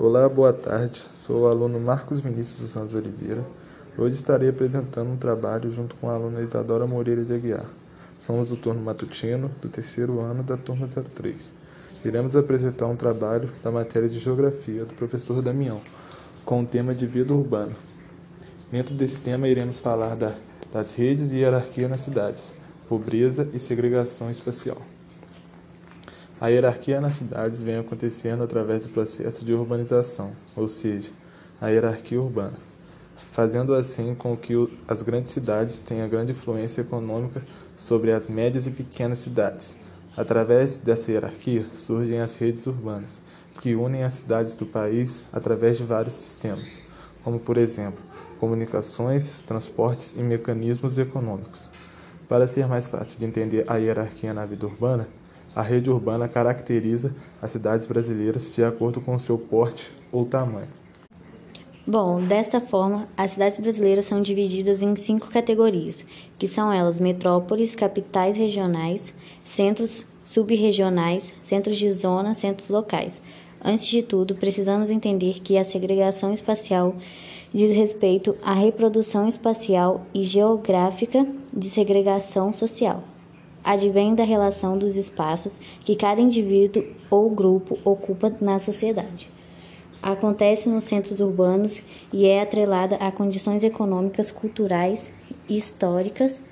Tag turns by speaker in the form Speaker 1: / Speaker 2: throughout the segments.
Speaker 1: Olá, boa tarde. Sou o aluno Marcos Vinícius dos Santos Oliveira. Hoje estarei apresentando um trabalho junto com a aluna Isadora Moreira de Aguiar. Somos do turno matutino do terceiro ano da turma 03. Iremos apresentar um trabalho da matéria de Geografia do professor Damião, com o tema de vida urbana. Dentro desse tema, iremos falar da, das redes e hierarquia nas cidades, pobreza e segregação espacial. A hierarquia nas cidades vem acontecendo através do processo de urbanização, ou seja, a hierarquia urbana, fazendo assim com que as grandes cidades tenham grande influência econômica sobre as médias e pequenas cidades. Através dessa hierarquia surgem as redes urbanas, que unem as cidades do país através de vários sistemas, como por exemplo, comunicações, transportes e mecanismos econômicos. Para ser mais fácil de entender a hierarquia na vida urbana, a rede urbana caracteriza as cidades brasileiras de acordo com seu porte ou tamanho.
Speaker 2: Bom, desta forma, as cidades brasileiras são divididas em cinco categorias, que são elas metrópoles, capitais regionais, centros subregionais, centros de zona, centros locais. Antes de tudo, precisamos entender que a segregação espacial diz respeito à reprodução espacial e geográfica de segregação social advém da relação dos espaços que cada indivíduo ou grupo ocupa na sociedade. Acontece nos centros urbanos e é atrelada a condições econômicas, culturais históricas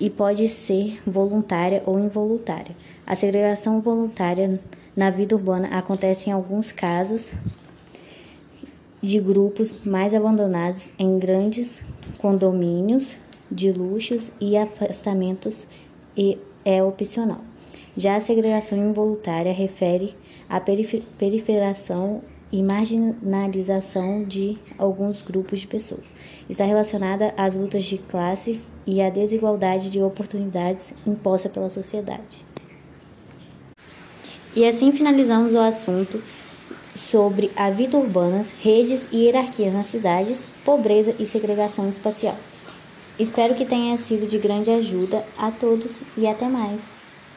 Speaker 2: e pode ser voluntária ou involuntária. A segregação voluntária na vida urbana acontece em alguns casos de grupos mais abandonados em grandes condomínios de luxos e afastamentos e é opcional. Já a segregação involuntária refere à periferação e marginalização de alguns grupos de pessoas. Está relacionada às lutas de classe e à desigualdade de oportunidades imposta pela sociedade. E assim finalizamos o assunto sobre a vida urbana, redes e hierarquias nas cidades, pobreza e segregação espacial. Espero que tenha sido de grande ajuda a todos e até mais.